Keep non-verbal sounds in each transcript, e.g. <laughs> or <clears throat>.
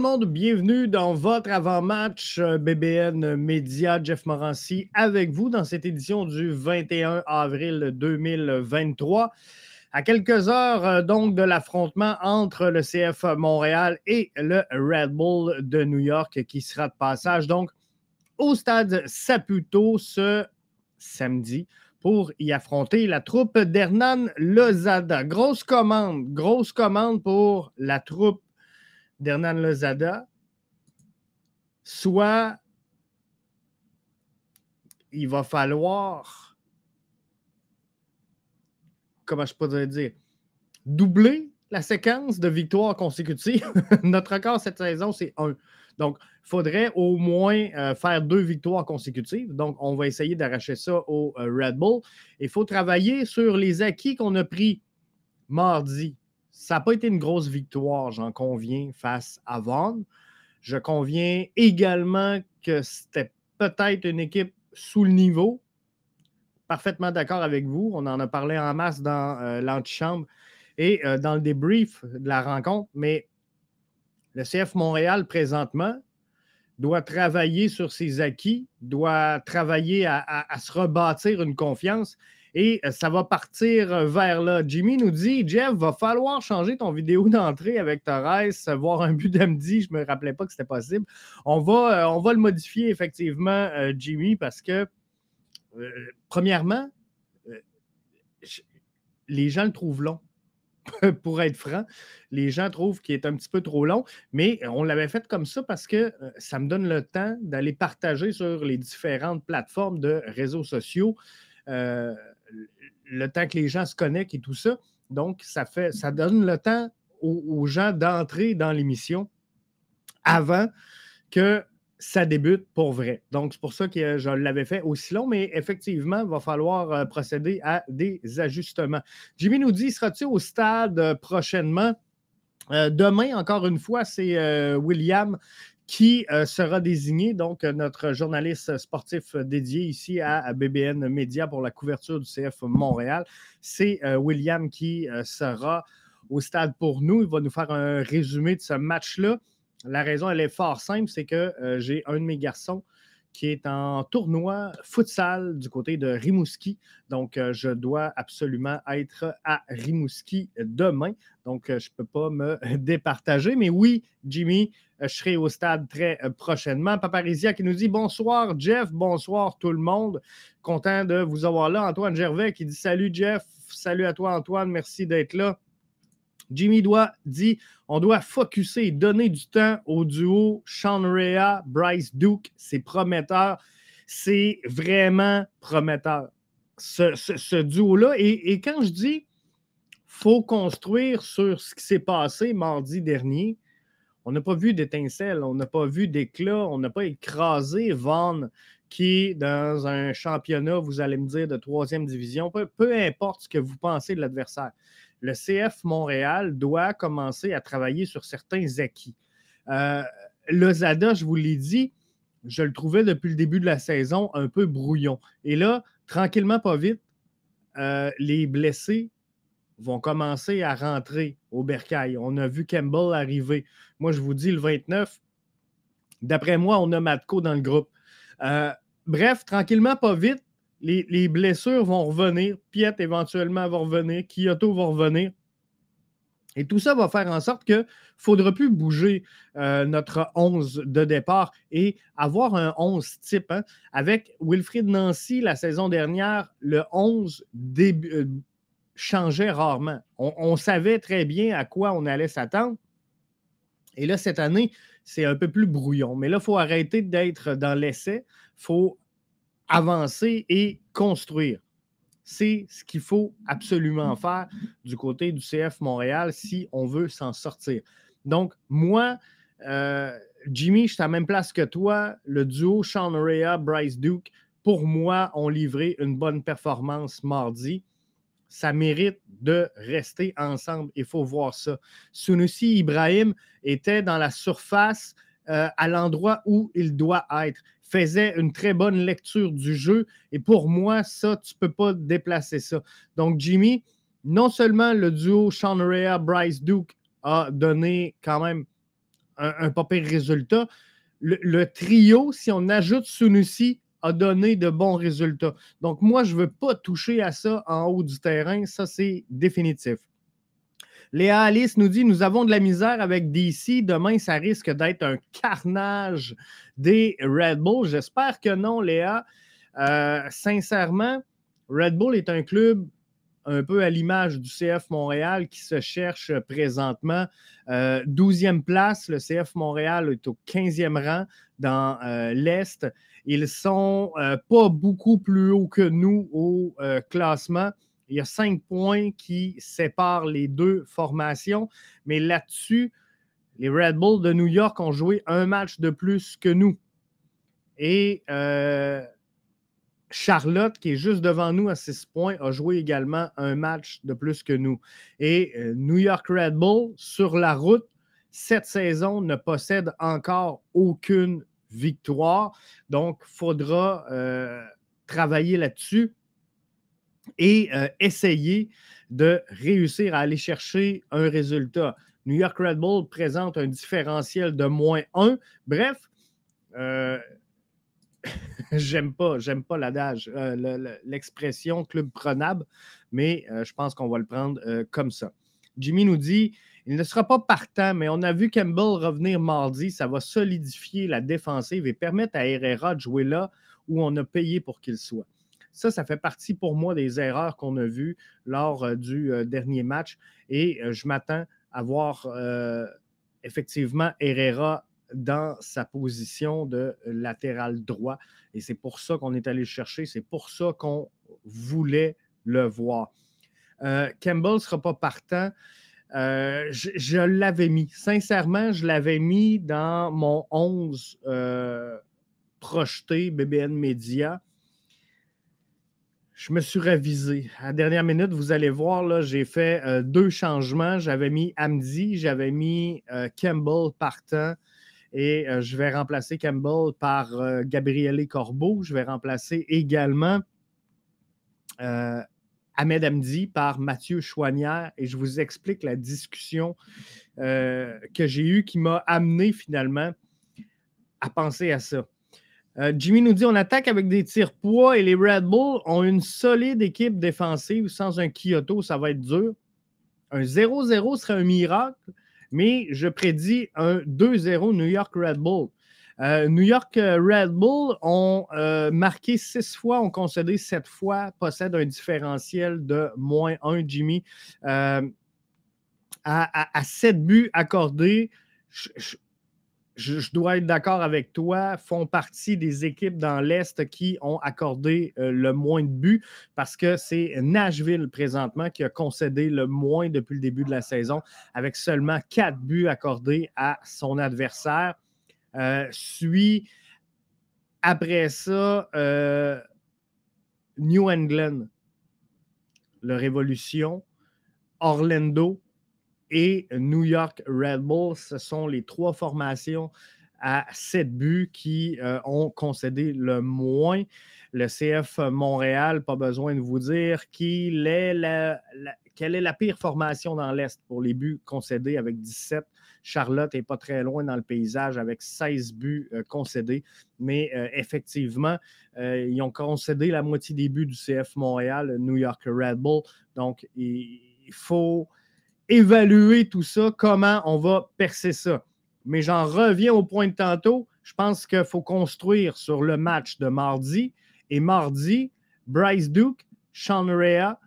Monde, bienvenue dans votre avant-match euh, BBN Média. Jeff Morancy avec vous dans cette édition du 21 avril 2023. À quelques heures euh, donc de l'affrontement entre le CF Montréal et le Red Bull de New York qui sera de passage donc au stade Saputo ce samedi pour y affronter la troupe d'Hernan Lozada. Grosse commande, grosse commande pour la troupe d'Hernan Lozada, soit il va falloir, comment je pourrais dire, doubler la séquence de victoires consécutives. <laughs> Notre record cette saison, c'est un. Donc, il faudrait au moins euh, faire deux victoires consécutives. Donc, on va essayer d'arracher ça au euh, Red Bull. Il faut travailler sur les acquis qu'on a pris mardi ça n'a pas été une grosse victoire, j'en conviens, face à Vaughan. Je conviens également que c'était peut-être une équipe sous le niveau. Parfaitement d'accord avec vous. On en a parlé en masse dans euh, l'antichambre et euh, dans le débrief de la rencontre. Mais le CF Montréal, présentement, doit travailler sur ses acquis, doit travailler à se rebâtir une confiance. Et euh, ça va partir euh, vers là. Jimmy nous dit Jeff, va falloir changer ton vidéo d'entrée avec Torres, voir un but d'Amdi. Je ne me rappelais pas que c'était possible. On va, euh, on va le modifier effectivement, Jimmy, parce que, premièrement, les gens le trouvent long. <laughs> pour être franc, les gens trouvent qu'il est un petit peu trop long, mais on l'avait fait comme ça parce que ça me donne le temps d'aller partager sur les différentes plateformes de réseaux sociaux le temps que les gens se connectent et tout ça. Donc, ça, fait, ça donne le temps aux, gens d'entrer dans l'émission avant que ça débute pour vrai. Donc, c'est pour ça que je l'avais fait aussi long, mais effectivement, il va falloir euh, procéder à des ajustements. Jimmy nous dit, sera-t-il au stade euh, prochainement? Euh, demain, encore une fois, c'est William qui euh, sera désigné, donc euh, notre journaliste sportif dédié ici à, BBN Média pour la couverture du CF Montréal. C'est euh, William qui sera au stade pour nous. Il va nous faire un résumé de ce match-là. La raison, elle est fort simple, c'est que j'ai un de mes garçons qui est en tournoi futsal du côté de Rimouski. Donc, je dois absolument être à Rimouski demain. Donc, je ne peux pas me <laughs> départager. Mais oui, Jimmy, je serai au stade très prochainement. Paparizia qui nous dit bonsoir, Jeff. Bonsoir, tout le monde. Content de vous avoir là. Antoine Gervais qui dit salut, Jeff. Salut à toi, Antoine. Merci d'être là. Jimmy doit dit on doit focuser, donner du temps au duo Sean Rea, Bryce Duke. C'est prometteur. C'est vraiment prometteur. Ce, duo-là. Et, quand je dis faut construire sur ce qui s'est passé mardi dernier, on n'a pas vu d'étincelle, on n'a pas vu d'éclat, on n'a pas écrasé Vaughn qui dans un championnat, vous allez me dire, de troisième division, peu importe ce que vous pensez de l'adversaire le CF Montréal doit commencer à travailler sur certains acquis. Euh, le Zada, je vous l'ai dit, je le trouvais depuis le début de la saison un peu brouillon. Et là, tranquillement, pas vite, euh, les blessés vont commencer à rentrer au bercail. On a vu Campbell arriver. Moi, je vous dis, le 29, d'après moi, on a Matko dans le groupe. Euh, bref, tranquillement, pas vite, les, blessures vont revenir. Piet éventuellement va revenir. Kyoto va revenir. Et tout ça va faire en sorte qu'il ne faudra plus bouger euh, notre 11 de départ et avoir un 11 type. Hein. Avec Wilfried Nancy, la saison dernière, le 11 euh, changeait rarement. On, savait très bien à quoi on allait s'attendre. Et là, cette année, c'est un peu plus brouillon. Mais là, il faut arrêter d'être dans l'essai. Il faut avancer et construire. C'est ce qu'il faut absolument faire du côté du CF Montréal si on veut s'en sortir. Donc, moi, euh, Jimmy, je suis à la même place que toi. Le duo Sean Rea, Bryce Duke, pour moi, ont livré une bonne performance mardi. Ça mérite de rester ensemble. Il faut voir ça. Sunusi Ibrahim était dans la surface euh, à l'endroit où il doit être faisait une très bonne lecture du jeu. Et pour moi, ça, tu ne peux pas déplacer ça. Donc, Jimmy, non seulement le duo Sean Rea, Bryce Duke a donné quand même un, pas pire résultat. Le, trio, si on ajoute Sunusi, a donné de bons résultats. Donc, moi, je ne veux pas toucher à ça en haut du terrain. Ça, c'est définitif. Léa Alice nous dit Nous avons de la misère avec DC. Demain, ça risque d'être un carnage des Red Bull. J'espère que non, Léa. Euh, sincèrement, Red Bull est un club un peu à l'image du CF Montréal qui se cherche présentement. 12e euh, place, le CF Montréal est au 15e rang dans euh, l'Est. Ils sont pas beaucoup plus haut que nous au classement. Il y a cinq points qui séparent les deux formations, mais là-dessus, les Red Bulls de New York ont joué un match de plus que nous. Et euh, Charlotte, qui est juste devant nous à six points, a joué également un match de plus que nous. Et euh, New York Red Bull, sur la route, cette saison ne possède encore aucune victoire. Donc, il faudra euh, travailler là-dessus et euh, essayer de réussir à aller chercher un résultat. New York Red Bull présente un différentiel de moins 1. Bref, <laughs> j'aime pas, j'aime pas l'adage, euh, l'expression club prenable, mais je pense qu'on va le prendre comme ça. Jimmy nous dit il ne sera pas partant, mais on a vu Campbell revenir mardi. Ça va solidifier la défensive et permettre à Herrera de jouer là où on a payé pour qu'il soit. Ça, ça fait partie pour moi des erreurs qu'on a vues lors euh, du euh, dernier match. Et euh, je m'attends à voir effectivement Herrera dans sa position de latéral droit. Et c'est pour ça qu'on est allé le chercher. C'est pour ça qu'on voulait le voir. Campbell ne sera pas partant. je, l'avais mis. Sincèrement, je l'avais mis dans mon 11 projeté BBN Media je me suis révisé. À la dernière minute, vous allez voir, là, j'ai fait euh, deux changements. J'avais mis Amdi, j'avais mis euh, Campbell partant et euh, je vais remplacer Campbell par Gabriele Corbeau. Je vais remplacer également Ahmed Amdi par Mathieu Chouanière et je vous explique la discussion que j'ai eue qui m'a amené finalement à penser à ça. Euh, Jimmy nous dit on attaque avec des tirs poids et les Red Bull ont une solide équipe défensive. Sans un Kyoto, ça va être dur. Un 0-0 serait un miracle, mais je prédis un 2-0 New York Red Bull. Euh, New York euh, Red Bull ont marqué six fois, ont concédé sept fois, possèdent un différentiel de moins 1, Jimmy. à, sept buts accordés, je, dois être d'accord avec toi, font partie des équipes dans l'Est qui ont accordé euh, le moins de buts parce que c'est Nashville présentement qui a concédé le moins depuis le début de la saison avec seulement quatre buts accordés à son adversaire. Euh, suit après ça euh, New England, le Révolution, Orlando, et New York Red Bull. Ce sont les trois formations à sept buts qui euh, ont concédé le moins. Le CF Montréal, pas besoin de vous dire qu'il est quelle est la pire formation dans l'Est pour les buts concédés avec 17. Charlotte n'est pas très loin dans le paysage avec 16 buts euh, concédés. Mais euh, effectivement, ils ont concédé la moitié des buts du CF Montréal, New York Red Bull. Donc, il faut évaluer tout ça, comment on va percer ça. Mais j'en reviens au point de tantôt. Je pense qu'il faut construire sur le match de mardi. Et mardi, Bryce Duke, Sean Rea,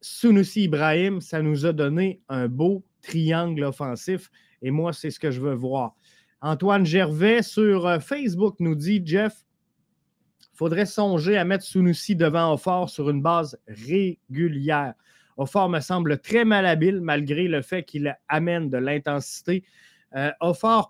Sunusi Ibrahim, ça nous a donné un beau triangle offensif. Et moi, c'est ce que je veux voir. Antoine Gervais sur euh, Facebook nous dit Jeff, faudrait songer à mettre Sunusi devant Offort sur une base régulière. Offort me semble très malhabile malgré le fait qu'il amène de l'intensité. Euh,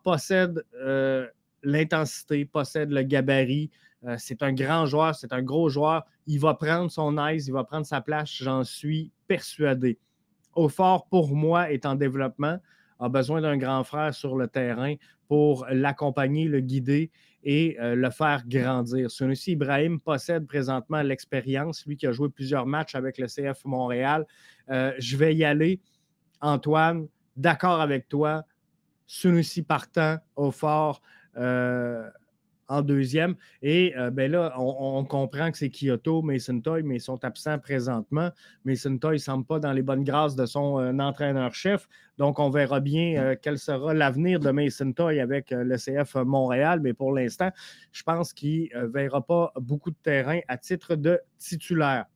possède euh, l'intensité, possède le gabarit. Euh, c'est un grand joueur, c'est un gros joueur. Il va prendre son aise, il va prendre sa place, j'en suis persuadé. Offort, pour moi, est en développement, a besoin d'un grand frère sur le terrain pour l'accompagner, le guider et euh, le faire grandir. Sunusi Ibrahim possède présentement l'expérience, lui qui a joué plusieurs matchs avec le CF Montréal. Euh, je vais y aller. Antoine, d'accord avec toi. Sunusi partant au fort en deuxième. Et euh, ben là, on, comprend que c'est Kyoto, Mason Toy, mais ils sont absents présentement. Mason Toy ne semble pas dans les bonnes grâces de son euh, entraîneur-chef. Donc, on verra bien euh, quel sera l'avenir de Mason Toy avec le CF Montréal. Mais pour l'instant, je pense qu'il ne verra pas beaucoup de terrain à titre de titulaire.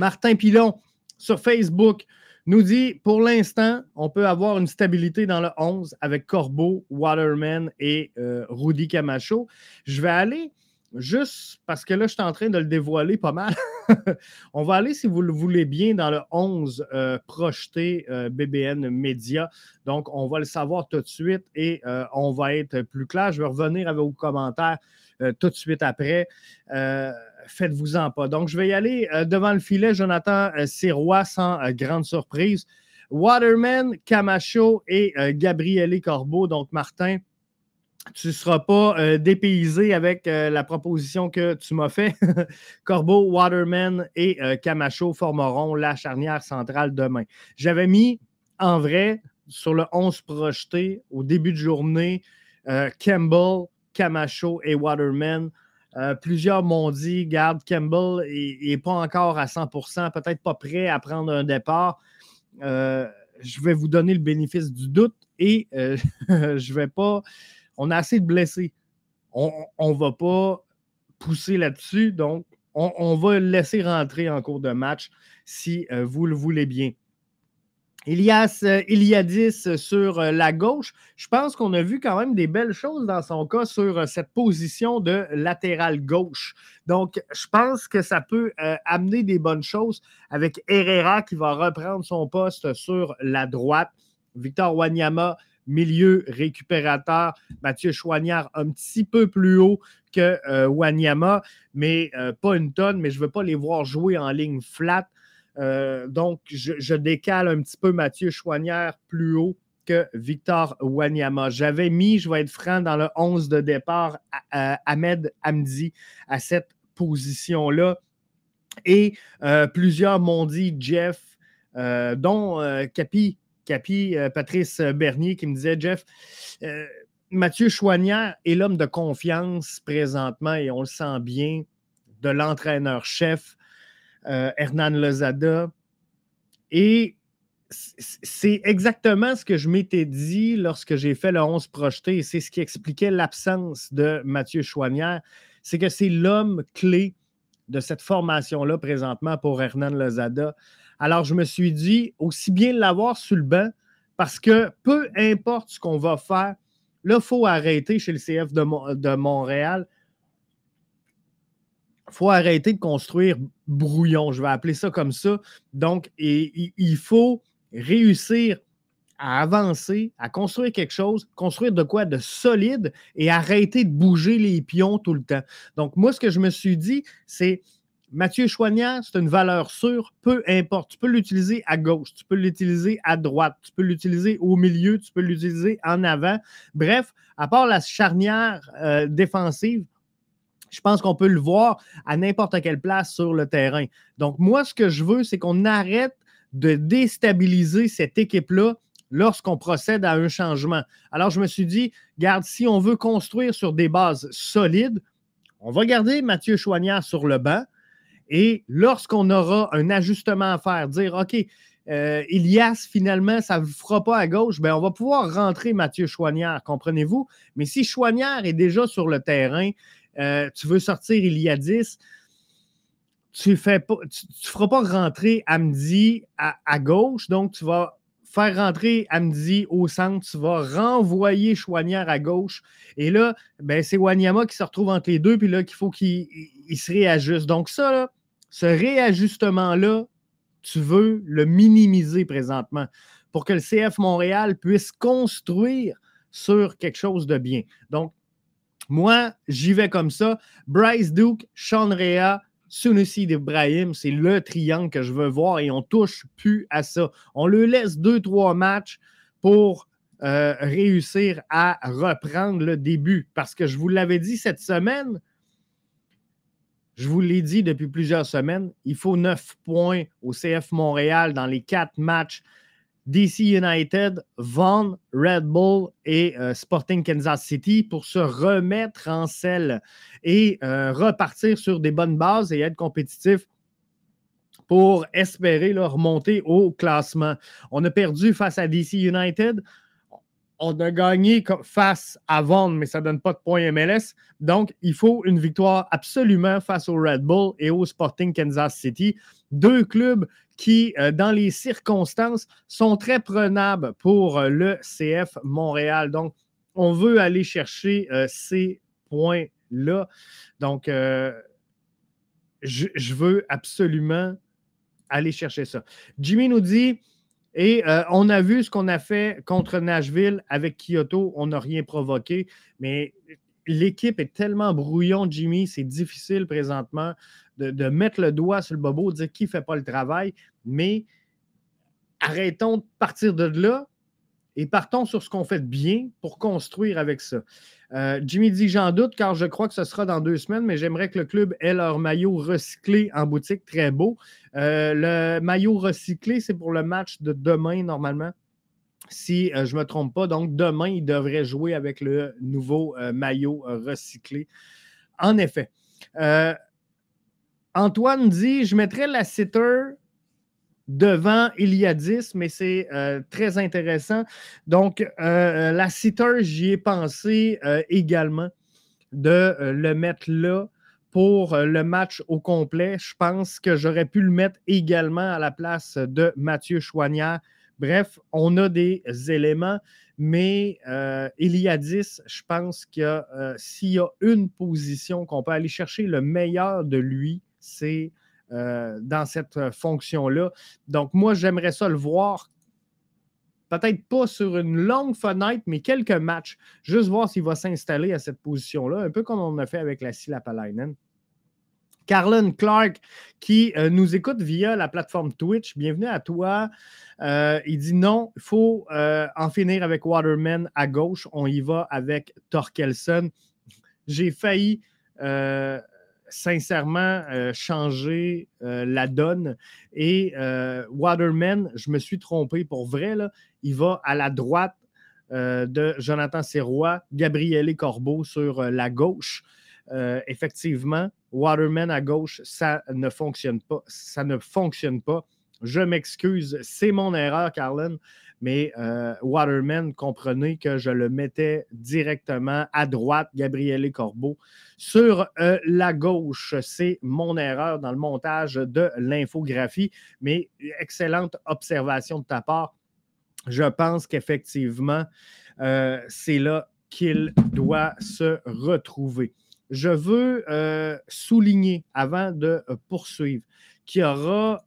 Martin Pilon sur Facebook nous dit pour l'instant, on peut avoir une stabilité dans le 11 avec Corbeau, Waterman et euh, Rudy Camacho. Je vais aller juste parce que là, je suis en train de le dévoiler pas mal. <laughs> on va aller, si vous le voulez bien, dans le 11 euh, projeté euh, BBN Média. Donc, on va le savoir tout de suite et on va être plus clair. Je vais revenir avec vos commentaires tout de suite après faites-vous-en pas. Donc, je vais y aller euh, devant le filet. Jonathan euh, Sirois, sans euh, grande surprise. Waterman, Camacho et Gabriele Corbeau. Donc, Martin, tu ne seras pas dépaysé avec la proposition que tu m'as faite. <laughs> Corbeau, Waterman et Camacho formeront la charnière centrale demain. J'avais mis en vrai sur le 11 projeté au début de journée Campbell, Camacho et Waterman euh, plusieurs m'ont dit, garde, Campbell n'est pas encore à 100% peut-être pas prêt à prendre un départ. Euh, je vais vous donner le bénéfice du doute et euh, <laughs> je vais pas. On a assez de blessés. On ne va pas pousser là-dessus. Donc, on, va le laisser rentrer en cours de match si vous le voulez bien. Ilias euh, Iliadis sur euh, la gauche. Je pense qu'on a vu quand même des belles choses dans son cas sur euh, cette position de latéral gauche. Donc, je pense que ça peut amener des bonnes choses avec Herrera qui va reprendre son poste sur la droite. Victor Wanyama, milieu récupérateur. Mathieu Chouanière un petit peu plus haut que Wanyama, mais pas une tonne, mais je ne veux pas les voir jouer en ligne flat. Euh, donc, je, décale un petit peu Mathieu Chouanière plus haut que Victor Wanyama. J'avais mis, je vais être franc, dans le 11 de départ, Ahmed Hamdi à cette position-là. Et euh, plusieurs m'ont dit Jeff, euh, dont Capi, Capi Patrice Bernier, qui me disait Jeff, Mathieu Chouanière est l'homme de confiance présentement et on le sent bien de l'entraîneur-chef. Euh, Hernan Lozada. Et c'est exactement ce que je m'étais dit lorsque j'ai fait le 11 projeté. C'est ce qui expliquait l'absence de Mathieu Chouanière. C'est que c'est l'homme clé de cette formation-là présentement pour Hernan Lozada. Alors, je me suis dit, aussi bien l'avoir sur le banc, parce que peu importe ce qu'on va faire, là, il faut arrêter chez le CF de Montréal faut arrêter de construire brouillon, je vais appeler ça comme ça. Donc, il faut réussir à avancer, à construire quelque chose, construire de quoi de solide et arrêter de bouger les pions tout le temps. Donc, moi, ce que je me suis dit, c'est Mathieu Choignard, c'est une valeur sûre, peu importe. Tu peux l'utiliser à gauche, tu peux l'utiliser à droite, tu peux l'utiliser au milieu, tu peux l'utiliser en avant. Bref, à part la charnière euh, défensive, je pense qu'on peut le voir à n'importe quelle place sur le terrain. Donc, moi, ce que je veux, c'est qu'on arrête de déstabiliser cette équipe-là lorsqu'on procède à un changement. Alors, je me suis dit, garde, si on veut construire sur des bases solides, on va garder Mathieu Chouanière sur le banc. Et lorsqu'on aura un ajustement à faire, dire, OK, euh, Ilias, finalement, ça ne fera pas à gauche, ben, on va pouvoir rentrer Mathieu Chouanière, comprenez-vous? Mais si Chouanière est déjà sur le terrain, euh, tu veux sortir il y a 10, tu ne feras pas rentrer Amdi à, à, gauche, donc tu vas faire rentrer Amdi au centre, tu vas renvoyer Chouanière à gauche. Et là, ben, c'est Wanyama qui se retrouve entre les deux, puis là, qu'il faut qu'il se réajuste. Donc, ça, ce réajustement-là, tu veux le minimiser présentement pour que le CF Montréal puisse construire sur quelque chose de bien. Donc, moi, j'y vais comme ça. Bryce Duke, Sean Rea, Sunusi Ibrahim, c'est le triangle que je veux voir et on touche plus à ça. On le laisse deux, trois matchs pour euh, réussir à reprendre le début. Parce que je vous l'avais dit cette semaine, je vous l'ai dit depuis plusieurs semaines, il faut neuf points au CF Montréal dans les quatre matchs DC United, Vaughan, Red Bull et euh, Sporting Kansas City pour se remettre en selle et euh, repartir sur des bonnes bases et être compétitif pour espérer remonter au classement. On a perdu face à DC United. On a gagné face à Vaughan, mais ça ne donne pas de points MLS. Donc, il faut une victoire absolument face au Red Bull et au Sporting Kansas City. Deux clubs qui, euh, dans les circonstances, sont très prenables pour euh, le CF Montréal. Donc, on veut aller chercher euh, ces points-là. Donc, je, veux absolument aller chercher ça. Jimmy nous dit, et on a vu ce qu'on a fait contre Nashville avec Kyoto, on n'a rien provoqué, mais l'équipe est tellement brouillon, Jimmy, c'est difficile présentement de, mettre le doigt sur le bobo, de dire qui ne fait pas le travail, mais arrêtons de partir de là et partons sur ce qu'on fait de bien pour construire avec ça. Euh, Jimmy dit J'en doute car je crois que ce sera dans deux semaines, mais j'aimerais que le club ait leur maillot recyclé en boutique. Très beau. Euh, le maillot recyclé, c'est pour le match de demain, normalement? Si euh, je ne me trompe pas. Donc, demain, il devrait jouer avec le nouveau maillot recyclé. En effet. Antoine dit Je mettrais la sitter devant il y a 10, mais c'est euh, très intéressant. Donc, euh, la sitter, j'y ai pensé euh, également de le mettre là pour le match au complet. Je pense que j'aurais pu le mettre également à la place de Mathieu Chouanière. Bref, on a des éléments, mais il y a 10, je pense que s'il y a une position qu'on peut aller chercher le meilleur de lui, c'est euh, dans cette euh, fonction-là. Donc, moi, j'aimerais ça le voir. Peut-être pas sur une longue fenêtre, mais quelques matchs. Juste voir s'il va s'installer à cette position-là, un peu comme on a fait avec la Silapalainen. Carlin Clark, qui euh, nous écoute via la plateforme Twitch, bienvenue à toi. il dit non, il faut en finir avec Waterman à gauche. On y va avec Torkelson. J'ai failli sincèrement euh, changer euh, la donne. Et euh, Waterman, je me suis trompé pour vrai, là, il va à la droite de Jonathan Serrois, Gabriele Corbeau sur la gauche. Effectivement, Waterman à gauche, ça ne fonctionne pas. Ça ne fonctionne pas. Je m'excuse, c'est mon erreur, Carlin. Mais euh, Waterman, comprenez que je le mettais directement à droite, Gabriele Corbeau. Sur euh, la gauche, c'est mon erreur dans le montage de l'infographie, mais excellente observation de ta part. Je pense qu'effectivement, euh, c'est là qu'il doit se retrouver. Je veux souligner, avant de poursuivre, qu'il y aura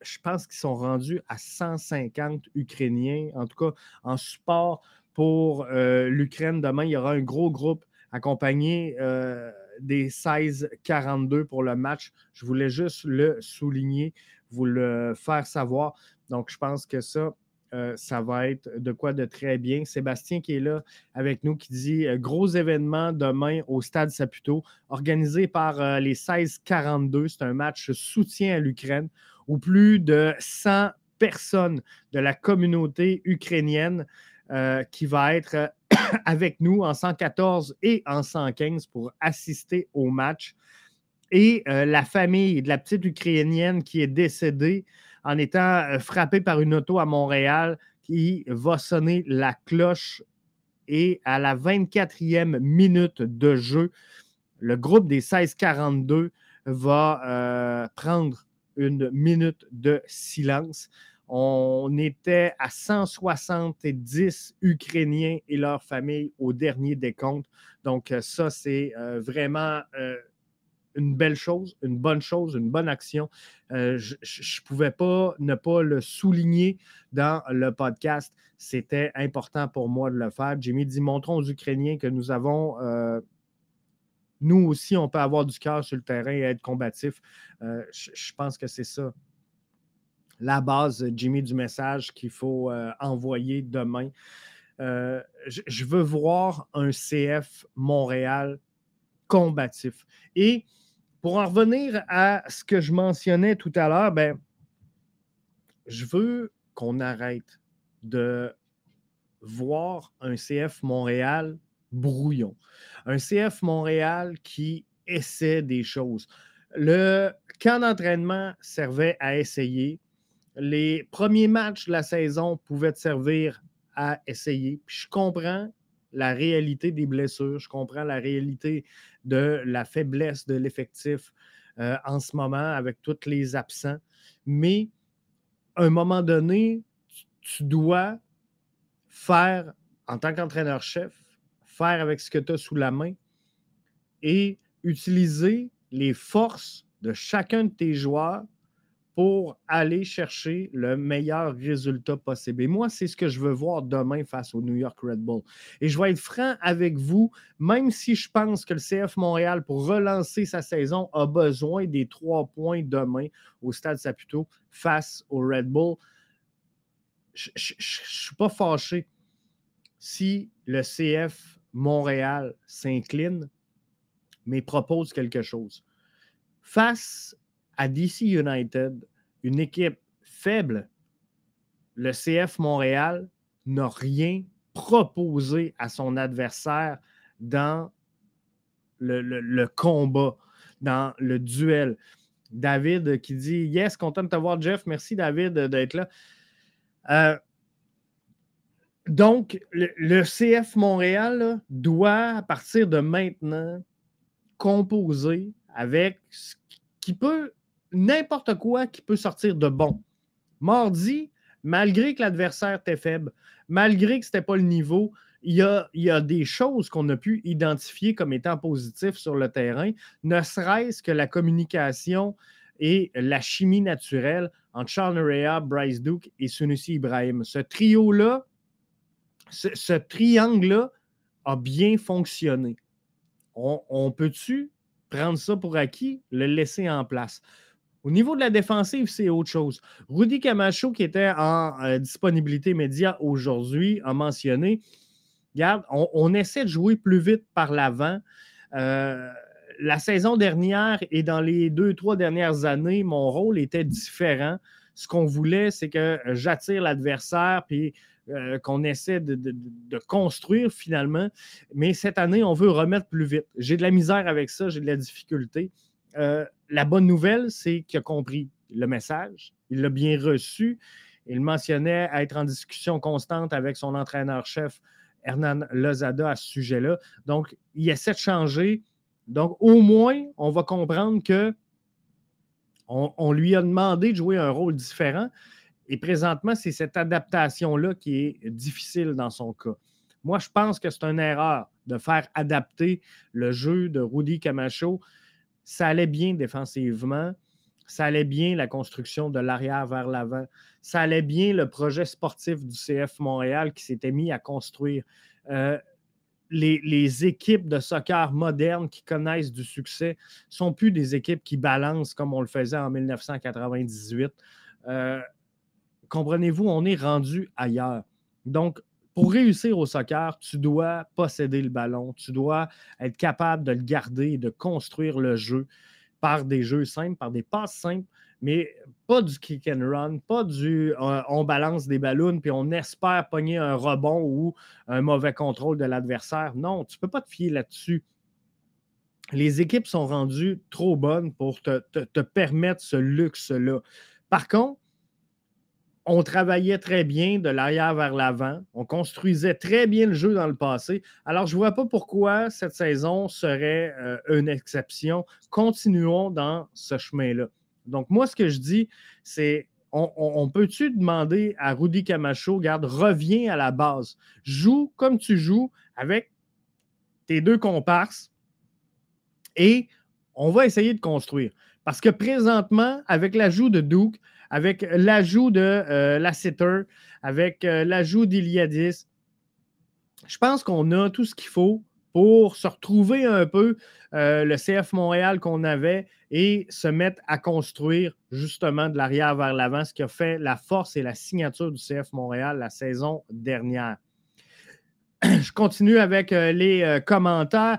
je pense qu'ils sont rendus à 150 Ukrainiens, en tout cas en support pour euh, l'Ukraine. Demain, il y aura un gros groupe accompagné euh, des 16-42 pour le match. Je voulais juste le souligner, vous le faire savoir. Donc, je pense que ça, euh, ça va être de quoi de très bien. Sébastien qui est là avec nous, qui dit gros événement demain au Stade Saputo, organisé par les 16-42. C'est un match soutien à l'Ukraine où plus de 100 personnes de la communauté ukrainienne euh, qui va être euh, <coughs> avec nous en 114 et en 115 pour assister au match. Et euh, la famille de la petite Ukrainienne qui est décédée en étant frappée par une auto à Montréal qui va sonner la cloche. Et à la 24e minute de jeu, le groupe des 1642 va prendre une minute de silence. On était à 170 Ukrainiens et leurs familles au dernier décompte. Donc, euh, ça, c'est euh, vraiment euh, une belle chose, une bonne chose, une bonne action. je ne pouvais pas ne pas le souligner dans le podcast. C'était important pour moi de le faire. Jimmy dit montrons aux Ukrainiens que nous avons nous aussi, on peut avoir du cœur sur le terrain et être combatif. Euh, je, pense que c'est ça la base, Jimmy, du message qu'il faut euh, envoyer demain. Euh, je, veux voir un CF Montréal combatif. Et pour en revenir à ce que je mentionnais tout à l'heure, ben, je veux qu'on arrête de voir un CF Montréal brouillon. Un CF Montréal qui essaie des choses. Le camp d'entraînement servait à essayer. Les premiers matchs de la saison pouvaient servir à essayer. Je comprends la réalité des blessures, je comprends la réalité de la faiblesse de l'effectif euh, en ce moment avec tous les absents. Mais à un moment donné, tu dois faire, en tant qu'entraîneur-chef, faire avec ce que tu as sous la main et utiliser les forces de chacun de tes joueurs pour aller chercher le meilleur résultat possible. Et moi, c'est ce que je veux voir demain face au New York Red Bull. Et je vais être franc avec vous, même si je pense que le CF Montréal, pour relancer sa saison, a besoin des trois points demain au Stade Saputo face au Red Bull, je ne suis pas fâché si le CF Montréal s'incline, mais propose quelque chose. Face à DC United, une équipe faible, le CF Montréal n'a rien proposé à son adversaire dans le, combat, dans le duel. David qui dit Yes, content de te voir, Jeff. Merci, David, d'être là. Euh, donc, le, CF Montréal doit, à partir de maintenant, composer avec ce qui peut n'importe quoi qui peut sortir de bon. Mardi, malgré que l'adversaire était faible, malgré que ce n'était pas le niveau, il y, a, des choses qu'on a pu identifier comme étant positives sur le terrain, ne serait-ce que la communication et la chimie naturelle entre Charles Nerea, Bryce Duke et Sunusi Ibrahim. Ce trio-là, ce, triangle-là a bien fonctionné. On, on peut-tu prendre ça pour acquis, le laisser en place? Au niveau de la défensive, c'est autre chose. Rudy Camacho, qui était en euh, disponibilité média aujourd'hui, a mentionné Regarde, on, essaie de jouer plus vite par l'avant. Euh, la saison dernière et dans les deux, trois dernières années, mon rôle était différent. Ce qu'on voulait, c'est que j'attire l'adversaire puis euh, qu'on essaie de, de, construire finalement. Mais cette année, on veut remettre plus vite. J'ai de la misère avec ça, j'ai de la difficulté. Euh, la bonne nouvelle, c'est qu'il a compris le message, il l'a bien reçu. Il mentionnait être en discussion constante avec son entraîneur-chef, Hernan Lozada, à ce sujet-là. Donc, il essaie de changer. Donc, au moins, on va comprendre que on, lui a demandé de jouer un rôle différent. Et présentement, c'est cette adaptation-là qui est difficile dans son cas. Moi, je pense que c'est une erreur de faire adapter le jeu de Rudy Camacho ça allait bien défensivement. Ça allait bien la construction de l'arrière vers l'avant. Ça allait bien le projet sportif du CF Montréal qui s'était mis à construire. Euh, les, équipes de soccer modernes qui connaissent du succès ne sont plus des équipes qui balancent comme on le faisait en 1998. Euh, comprenez-vous, on est rendu ailleurs. Donc, pour réussir au soccer, tu dois posséder le ballon, tu dois être capable de le garder et de construire le jeu par des jeux simples, par des passes simples, mais pas du kick and run, pas du euh, on balance des ballons puis on espère pogner un rebond ou un mauvais contrôle de l'adversaire. Non, tu ne peux pas te fier là-dessus. Les équipes sont rendues trop bonnes pour te permettre ce luxe-là. Par contre, on travaillait très bien de l'arrière vers l'avant. On construisait très bien le jeu dans le passé. Alors, je ne vois pas pourquoi cette saison serait euh, une exception. Continuons dans ce chemin-là. Donc, moi, ce que je dis, c'est on, peut-tu demander à Rudy Camacho, garde, reviens à la base. Joue comme tu joues avec tes deux comparses et on va essayer de construire. Parce que présentement, avec l'ajout de Duke, avec l'ajout de euh, avec euh, l'ajout d'Iliadis. Je pense qu'on a tout ce qu'il faut pour se retrouver un peu euh, le CF Montréal qu'on avait et se mettre à construire justement de l'arrière vers l'avant, ce qui a fait la force et la signature du CF Montréal la saison dernière. <clears throat> Je continue avec les commentaires.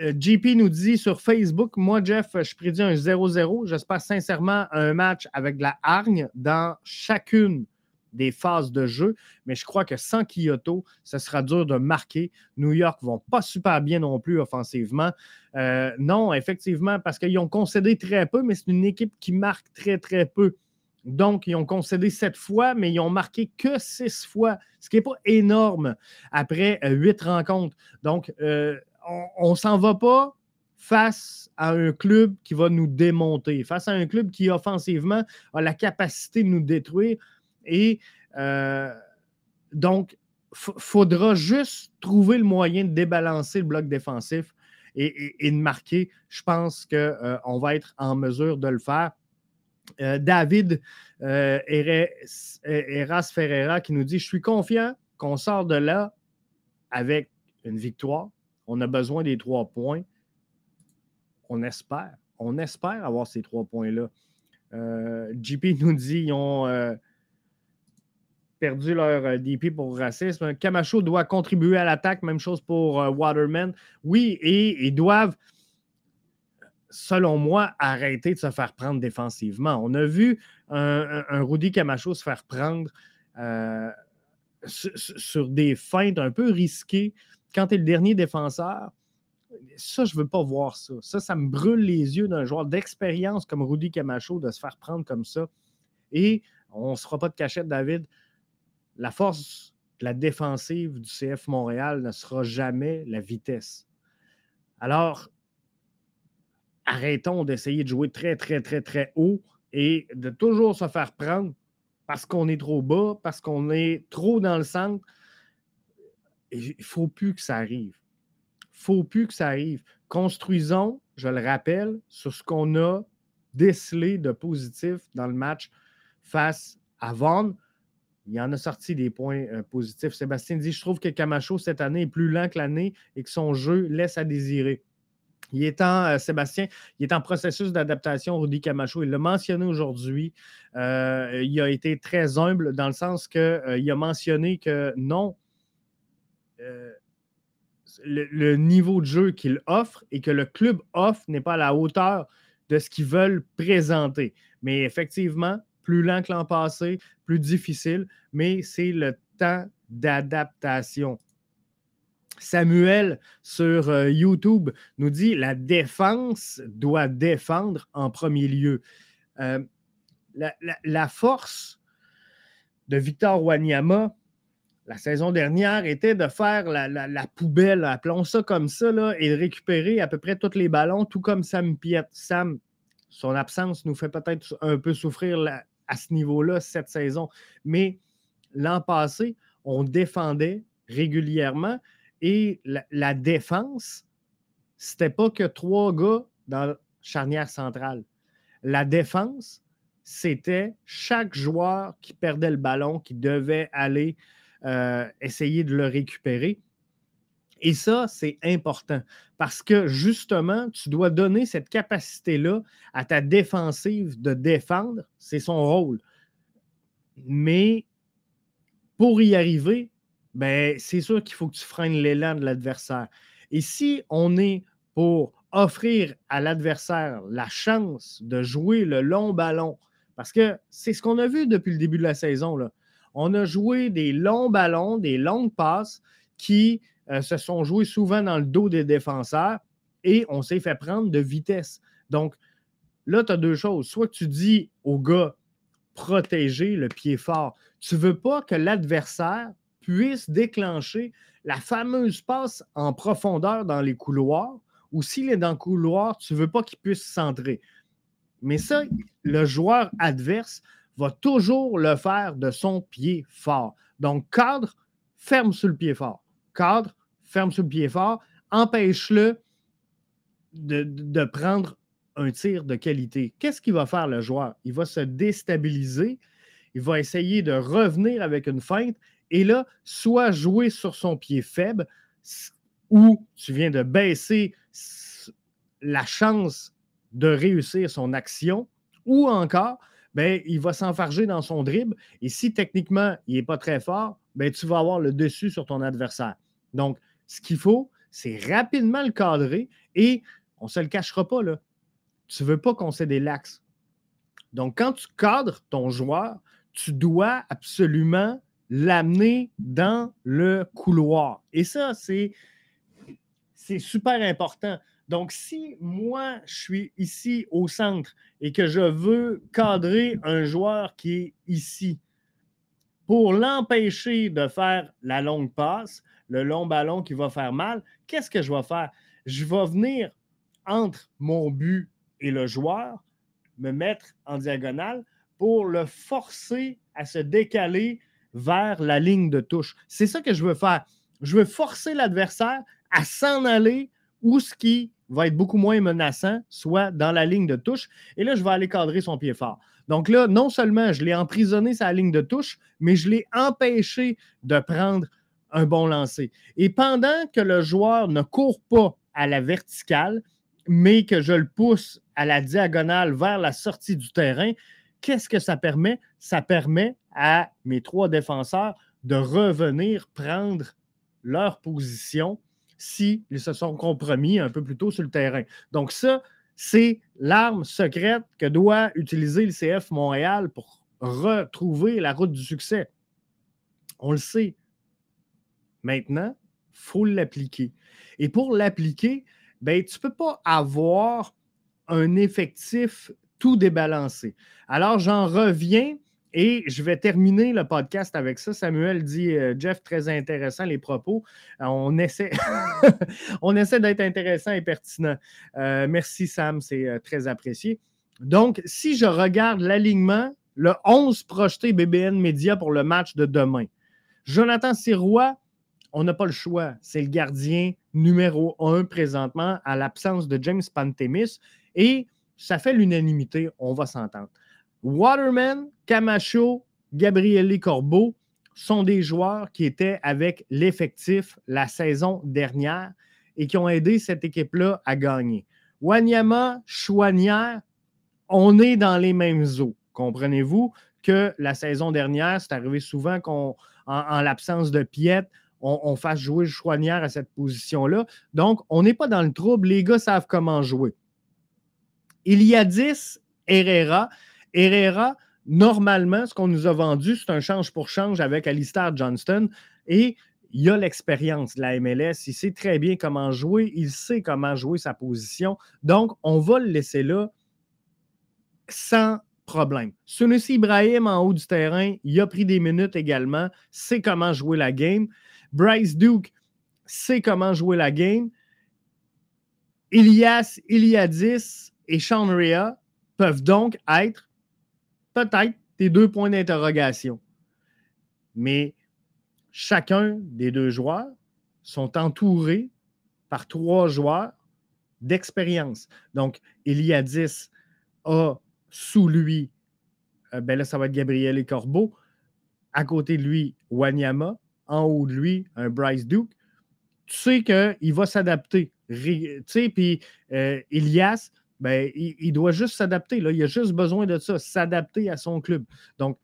Euh, JP nous dit sur Facebook, moi, Jeff, je prédis un 0-0. J'espère sincèrement un match avec de la hargne dans chacune des phases de jeu, mais je crois que sans Kyoto, ce sera dur de marquer. New York ne vont pas super bien non plus offensivement. Euh, non, effectivement, parce qu'ils ont concédé très peu, mais c'est une équipe qui marque très, très peu. Donc, ils ont concédé sept fois, mais ils ont marqué que six fois, ce qui n'est pas énorme après euh, huit rencontres. Donc, on ne s'en va pas face à un club qui va nous démonter, face à un club qui offensivement a la capacité de nous détruire. Et euh, donc, faudra juste trouver le moyen de débalancer le bloc défensif et, de marquer. Je pense qu'on euh, va être en mesure de le faire. Euh, David Eras Ferreira qui nous dit Je suis confiant qu'on sort de là avec une victoire, on a besoin des trois points. On espère. On espère avoir ces trois points-là. Euh, JP nous dit qu'ils ont euh, perdu leur euh, DP pour racisme. Camacho doit contribuer à l'attaque. Même chose pour Waterman. Oui, et ils doivent, selon moi, arrêter de se faire prendre défensivement. On a vu un, Rudy Camacho se faire prendre sur des feintes un peu risquées quand tu es le dernier défenseur, ça, je ne veux pas voir ça. Ça, ça me brûle les yeux d'un joueur d'expérience comme Rudy Camacho de se faire prendre comme ça. Et on ne se fera pas de cachette, David. La force de la défensive du CF Montréal ne sera jamais la vitesse. Alors, arrêtons d'essayer de jouer très, très, très, très haut et de toujours se faire prendre parce qu'on est trop bas, parce qu'on est trop dans le centre il ne faut plus que ça arrive. Il ne faut plus que ça arrive. Construisons, je le rappelle, sur ce qu'on a décelé de positif dans le match face à Vaughan. Il en a sorti des points euh, positifs. Sébastien dit Je trouve que Camacho, cette année, est plus lent que l'année et que son jeu laisse à désirer. Il est en, euh, Sébastien, il est en processus d'adaptation, Rudy Camacho. Il l'a mentionné aujourd'hui. Euh, il a été très humble dans le sens qu'il a mentionné que non, euh, le, niveau de jeu qu'il offre et que le club offre n'est pas à la hauteur de ce qu'ils veulent présenter. Mais effectivement, plus lent que l'an passé, plus difficile, mais c'est le temps d'adaptation. Samuel sur euh, YouTube nous dit la défense doit défendre en premier lieu. Euh, la, force de Victor Wanyama, la saison dernière était de faire la, poubelle, appelons ça comme ça, et de récupérer à peu près tous les ballons, tout comme Sam Piet. Sam, son absence nous fait peut-être un peu souffrir à ce niveau-là cette saison. Mais l'an passé, on défendait régulièrement et la, la défense, c'était pas que trois gars dans la charnière centrale. La défense, c'était chaque joueur qui perdait le ballon, qui devait aller euh, essayer de le récupérer. Et ça, c'est important parce que justement, tu dois donner cette capacité-là à ta défensive de défendre. C'est son rôle. Mais pour y arriver, ben, c'est sûr qu'il faut que tu freines l'élan de l'adversaire. Et si on est pour offrir à l'adversaire la chance de jouer le long ballon, parce que c'est ce qu'on a vu depuis le début de la saison, là on a joué des longs ballons, des longues passes qui euh, se sont joués souvent dans le dos des défenseurs et on s'est fait prendre de vitesse. Donc, là, tu as deux choses. Soit tu dis au gars, protéger le pied fort. Tu ne veux pas que l'adversaire puisse déclencher la fameuse passe en profondeur dans les couloirs, ou s'il est dans le couloir, tu ne veux pas qu'il puisse centrer. Mais ça, le joueur adverse va toujours le faire de son pied fort. Donc, cadre, ferme sur le pied fort. Cadre, ferme sur le pied fort. Empêche-le de, prendre un tir de qualité. Qu'est-ce qu'il va faire le joueur? Il va se déstabiliser. Il va essayer de revenir avec une feinte. Et là, soit jouer sur son pied faible, ou tu viens de baisser la chance de réussir son action, ou encore ben, il va s'enfarger dans son dribble. Et si techniquement, il n'est pas très fort, ben, tu vas avoir le dessus sur ton adversaire. Donc, ce qu'il faut, c'est rapidement le cadrer et on ne se le cachera pas. Tu ne veux pas qu'on se des lax. Donc, quand tu cadres ton joueur, tu dois absolument l'amener dans le couloir. Et ça, c'est super important. Donc, si moi, je suis ici au centre et que je veux cadrer un joueur qui est ici pour l'empêcher de faire la longue passe, le long ballon qui va faire mal, qu'est-ce que je vais faire? Je vais venir entre mon but et le joueur, me mettre en diagonale pour le forcer à se décaler vers la ligne de touche. C'est ça que je veux faire. Je veux forcer l'adversaire à s'en aller où ce qui va être beaucoup moins menaçant, soit dans la ligne de touche. Et là, je vais aller cadrer son pied fort. Donc là, non seulement je l'ai emprisonné sa ligne de touche, mais je l'ai empêché de prendre un bon lancer. Et pendant que le joueur ne court pas à la verticale, mais que je le pousse à la diagonale vers la sortie du terrain, qu'est-ce que ça permet? Ça permet à mes trois défenseurs de revenir prendre leur position s'ils se sont compromis un peu plus tôt sur le terrain. Donc ça, c'est l'arme secrète que doit utiliser le CF Montréal pour retrouver la route du succès. On le sait. Maintenant, il faut l'appliquer. Et pour l'appliquer, ben, tu ne peux pas avoir un effectif tout débalancé. Alors, j'en reviens et je vais terminer le podcast avec ça. Samuel dit, euh, Jeff, très intéressant les propos. Euh, on essaie, <laughs> on essaie d'être intéressant et pertinent. Euh, merci, Sam, c'est très apprécié. Donc, si je regarde l'alignement, le 11 projeté BBN Media pour le match de demain, Jonathan Sirois, on n'a pas le choix. C'est le gardien numéro un présentement à l'absence de James Pantemis. Et ça fait l'unanimité, on va s'entendre. Waterman, Camacho, Gabriele Corbeau sont des joueurs qui étaient avec l'effectif la saison dernière et qui ont aidé cette équipe-là à gagner. Wanyama, Chouanière, on est dans les mêmes eaux. Comprenez-vous que la saison dernière, c'est arrivé souvent qu'en en, l'absence de Piette, on, fasse jouer Chouanière à cette position-là. Donc, on n'est pas dans le trouble. Les gars savent comment jouer. Il y a 10 Herrera. Herrera, normalement, ce qu'on nous a vendu, c'est un change pour change avec Alistair Johnston. Et il a l'expérience de la MLS. Il sait très bien comment jouer. Il sait comment jouer sa position. Donc, on va le laisser là sans problème. Sunusi Ibrahim en haut du terrain, il a pris des minutes également, sait comment jouer la game. Bryce Duke sait comment jouer la game. Ilias, Iliadis et Sean peuvent donc être peut-être des deux points d'interrogation. Mais chacun des deux joueurs sont entourés par trois joueurs d'expérience. Donc, Iliadis a sous lui, euh, ben là, ça va être Gabriel et Corbeau. À côté de lui, Wanyama. En haut de lui, un Bryce Duke. Tu sais qu'il va s'adapter. Tu sais, puis euh, Elias, ben, il, doit juste s'adapter. Il a juste besoin de ça, s'adapter à son club. Donc,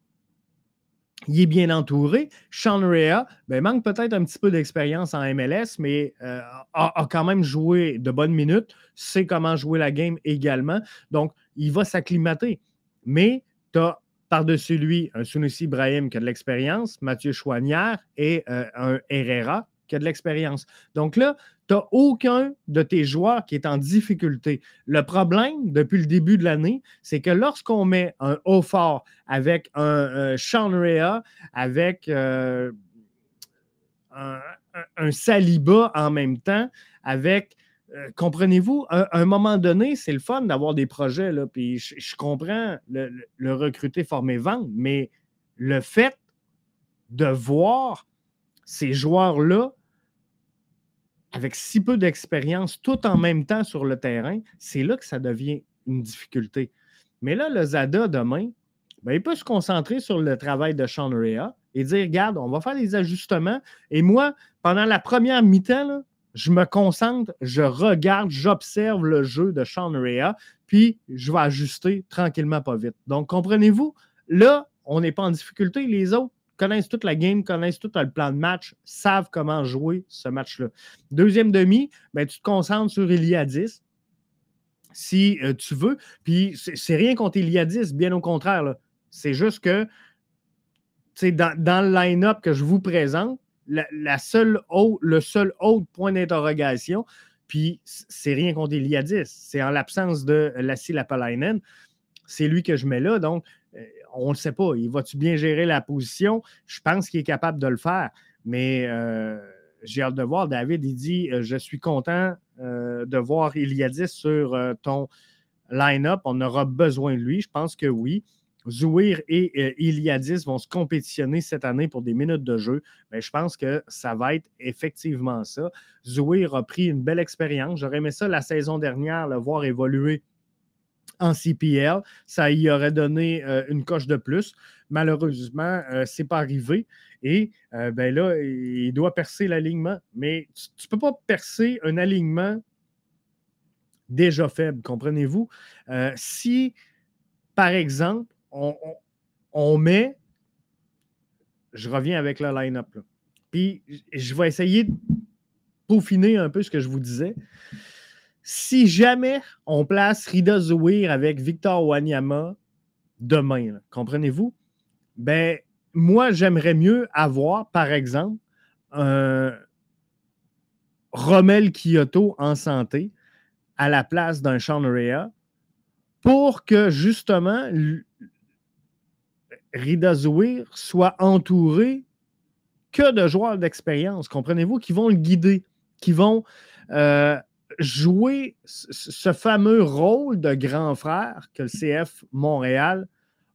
il est bien entouré. Sean Rea ben, manque peut-être un petit peu d'expérience en MLS, mais euh, a, quand même joué de bonnes minutes, sait comment jouer la game également. Donc, il va s'acclimater. Mais tu as par-dessus lui un Sunusi Ibrahim qui a de l'expérience, Mathieu Chouanière et euh, un Herrera qui a de l'expérience. Donc là, tu aucun de tes joueurs qui est en difficulté. Le problème, depuis le début de l'année, c'est que lorsqu'on met un haut fort avec un, euh, Sean Rea, avec euh, un, Saliba en même temps, avec euh, comprenez-vous, à un, moment donné, c'est le fun d'avoir des projets, là, puis je, comprends le, le, recruter, former, vendre, mais le fait de voir ces joueurs-là avec si peu d'expérience, tout en même temps sur le terrain, c'est là que ça devient une difficulté. Mais là, le Zada, demain, ben, il peut se concentrer sur le travail de Sean Rea et dire regarde, on va faire des ajustements. Et moi, pendant la première mi-temps, je me concentre, je regarde, j'observe le jeu de Sean Rea, puis je vais ajuster tranquillement, pas vite. Donc, comprenez-vous, là, on n'est pas en difficulté. Les autres, connaissent toute la game, connaissent tout le plan de match, savent comment jouer ce match-là. Deuxième demi, ben, tu te concentres sur Iliadis si euh, tu veux. Puis c'est rien contre Iliadis, bien au contraire. C'est juste que dans, dans le line-up que je vous présente, la, seule le seul autre point d'interrogation, puis c'est rien contre Iliadis, c'est en l'absence de Lassie Lapalainen, c'est lui que je mets là. Donc, on ne sait pas. Il va-tu bien gérer la position? Je pense qu'il est capable de le faire. Mais euh, j'ai hâte de voir. David, il dit Je suis content de voir Iliadis sur ton line-up. On aura besoin de lui. Je pense que oui. Zouir et euh, Iliadis vont se compétitionner cette année pour des minutes de jeu. Mais je pense que ça va être effectivement ça. Zouir a pris une belle expérience. J'aurais aimé ça la saison dernière, le voir évoluer en CPL. Ça y aurait donné euh, une coche de plus. Malheureusement, euh, ce n'est pas arrivé. Et ben là, il doit percer l'alignement. Mais tu ne peux pas percer un alignement déjà faible, comprenez-vous? si, par exemple, on, met, je reviens avec le line-up, puis je vais essayer de peaufiner un peu ce que je vous disais. Si jamais on place Rida Zouir avec Victor Wanyama demain, comprenez-vous? Ben, moi, j'aimerais mieux avoir, par exemple, un Rommel Kyoto en santé à la place d'un Sean Rea pour que justement Rida Zouir soit entouré que de joueurs d'expérience, comprenez-vous, qui vont le guider, qui vont euh, jouer ce fameux rôle de grand frère que le CF Montréal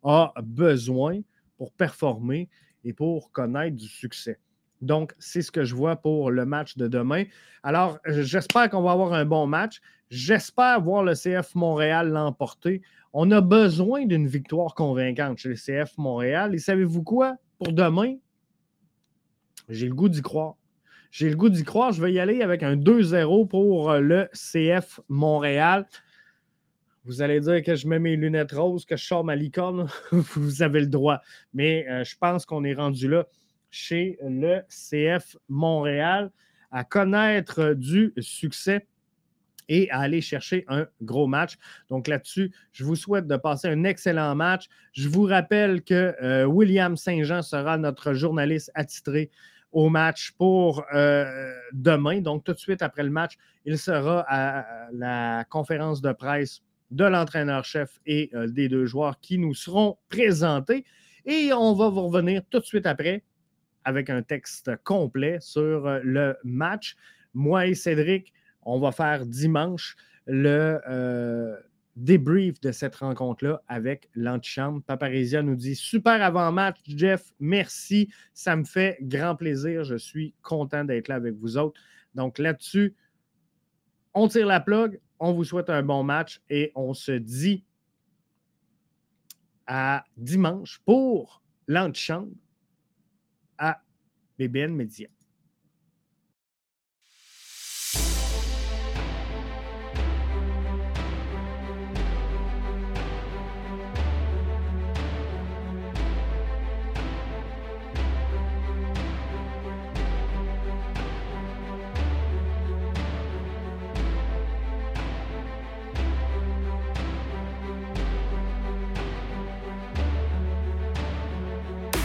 a besoin pour performer et pour connaître du succès. Donc, c'est ce que je vois pour le match de demain. Alors, j'espère qu'on va avoir un bon match. J'espère voir le CF Montréal l'emporter. On a besoin d'une victoire convaincante chez le CF Montréal. Et savez-vous quoi? Pour demain, j'ai le goût d'y croire. J'ai le goût d'y croire. Je vais y aller avec un 2-0 pour euh, le CF Montréal. Vous allez dire que je mets mes lunettes roses, que je sors ma licorne. <laughs> Vous avez le droit. Mais euh, je pense qu'on est rendu là chez le CF Montréal à connaître du succès et à aller chercher un gros match. Donc là-dessus, je vous souhaite de passer un excellent match. Je vous rappelle que euh, William Saint-Jean sera notre journaliste attitré au match pour euh, demain. Donc tout de suite après le match, il sera à la conférence de presse de l'entraîneur-chef et euh, des deux joueurs qui nous seront présentés. Et on va vous revenir tout de suite après avec un texte complet sur le match. Moi et Cédric, on va faire dimanche le euh, débrief de cette rencontre-là avec l'antichambre. Paparizia nous dit super avant-match, Jeff. Merci. Ça me fait grand plaisir. Je suis content d'être là avec vous autres. Donc là-dessus, on tire la plug. On vous souhaite un bon match et on se dit à dimanche pour l'antichambre à BBN Media.